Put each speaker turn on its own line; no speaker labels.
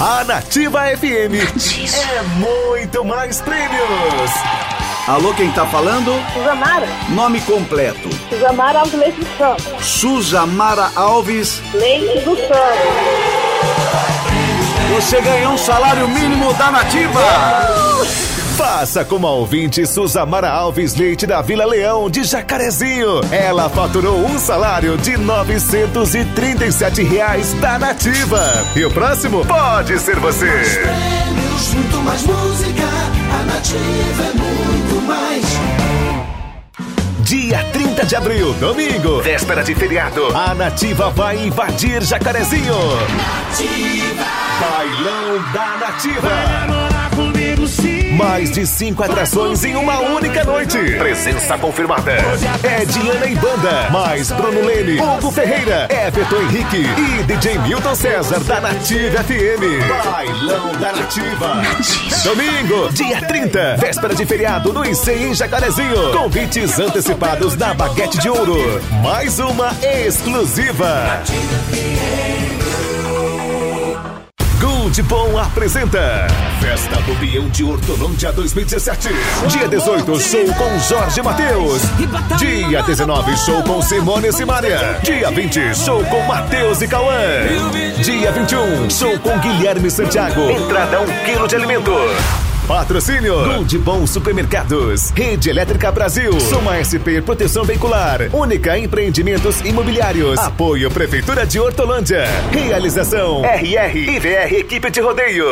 A Nativa FM é muito mais prêmios.
Alô, quem tá falando?
Suzamara.
Nome completo.
Suzamara Alves Leite dos Santos.
Suzamara Alves.
Leite dos Santos.
Você ganhou um salário mínimo da Nativa.
Faça como a ouvinte Suzamara Alves Leite da Vila Leão de Jacarezinho. Ela faturou um salário de 937 reais da Nativa. E o próximo pode ser você.
Prêmios, muito mais música. A nativa é muito mais.
Dia 30 de abril, domingo, véspera de feriado, a Nativa vai invadir Jacarezinho.
Nativa.
Bailão da Nativa. Mais de cinco atrações em uma única noite. Presença confirmada. É Diana e Banda, mais Bruno Leme, Hugo Ferreira, Everton Henrique e DJ Milton César da Nativa FM. Bailão da Nativa. Domingo, dia 30, véspera de feriado no IC em Jacarezinho. Convites antecipados na Baquete de Ouro. Mais uma exclusiva. Gold Bom apresenta Festa do Bião de Hortolândia 2017. Dia 18, show com Jorge Matheus. Dia 19, show com Simone e Simaria. Dia 20, show com Matheus e Cauã. Dia 21, show com Guilherme Santiago. Entrada 1 um quilo de alimento. Patrocínio Gold Bom Supermercados, Rede Elétrica Brasil, Soma SP Proteção Veicular, Única Empreendimentos Imobiliários, Apoio Prefeitura de Hortolândia, Realização RR IVR Equipe de Rodeio.